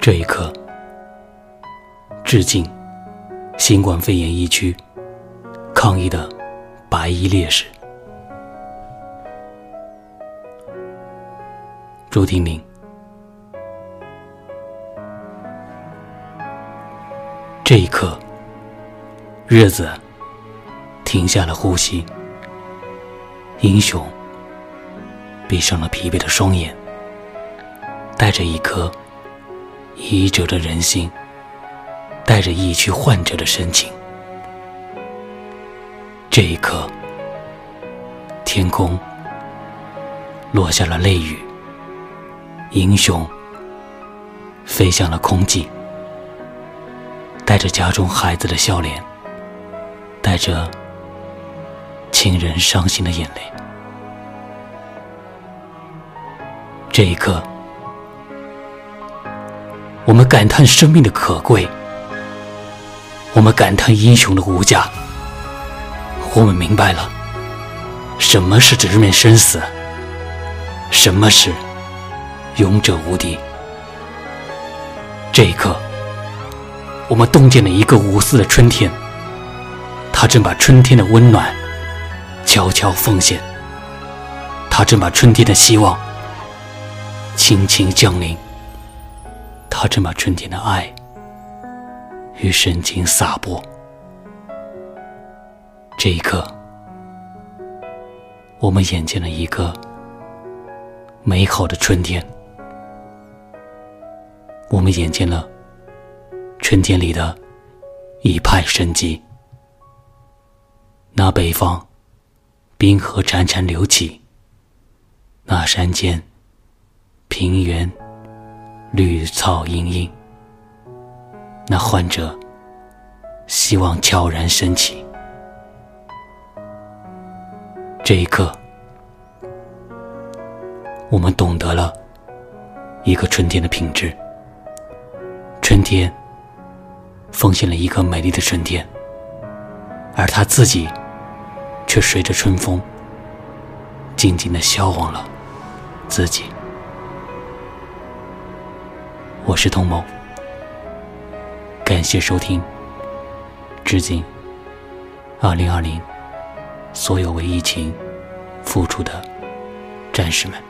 这一刻，致敬新冠肺炎疫区抗疫的白衣烈士。朱婷婷，这一刻，日子停下了呼吸，英雄闭上了疲惫的双眼，带着一颗。医者的人心，带着疫区患者的深情。这一刻，天空落下了泪雨，英雄飞向了空境，带着家中孩子的笑脸，带着亲人伤心的眼泪。这一刻。我们感叹生命的可贵，我们感叹英雄的无价，我们明白了什么是直面生死，什么是勇者无敌。这一刻，我们洞见了一个无私的春天，他正把春天的温暖悄悄奉献，他正把春天的希望轻轻降临。他正把春天的爱与深情洒播。这一刻，我们眼见了一个美好的春天。我们眼见了春天里的一派生机。那北方冰河潺潺流起，那山间平原。绿草茵茵，那患者希望悄然升起。这一刻，我们懂得了一个春天的品质。春天奉献了一个美丽的春天，而他自己却随着春风静静的消亡了自己。我是童某，感谢收听，致敬二零二零所有为疫情付出的战士们。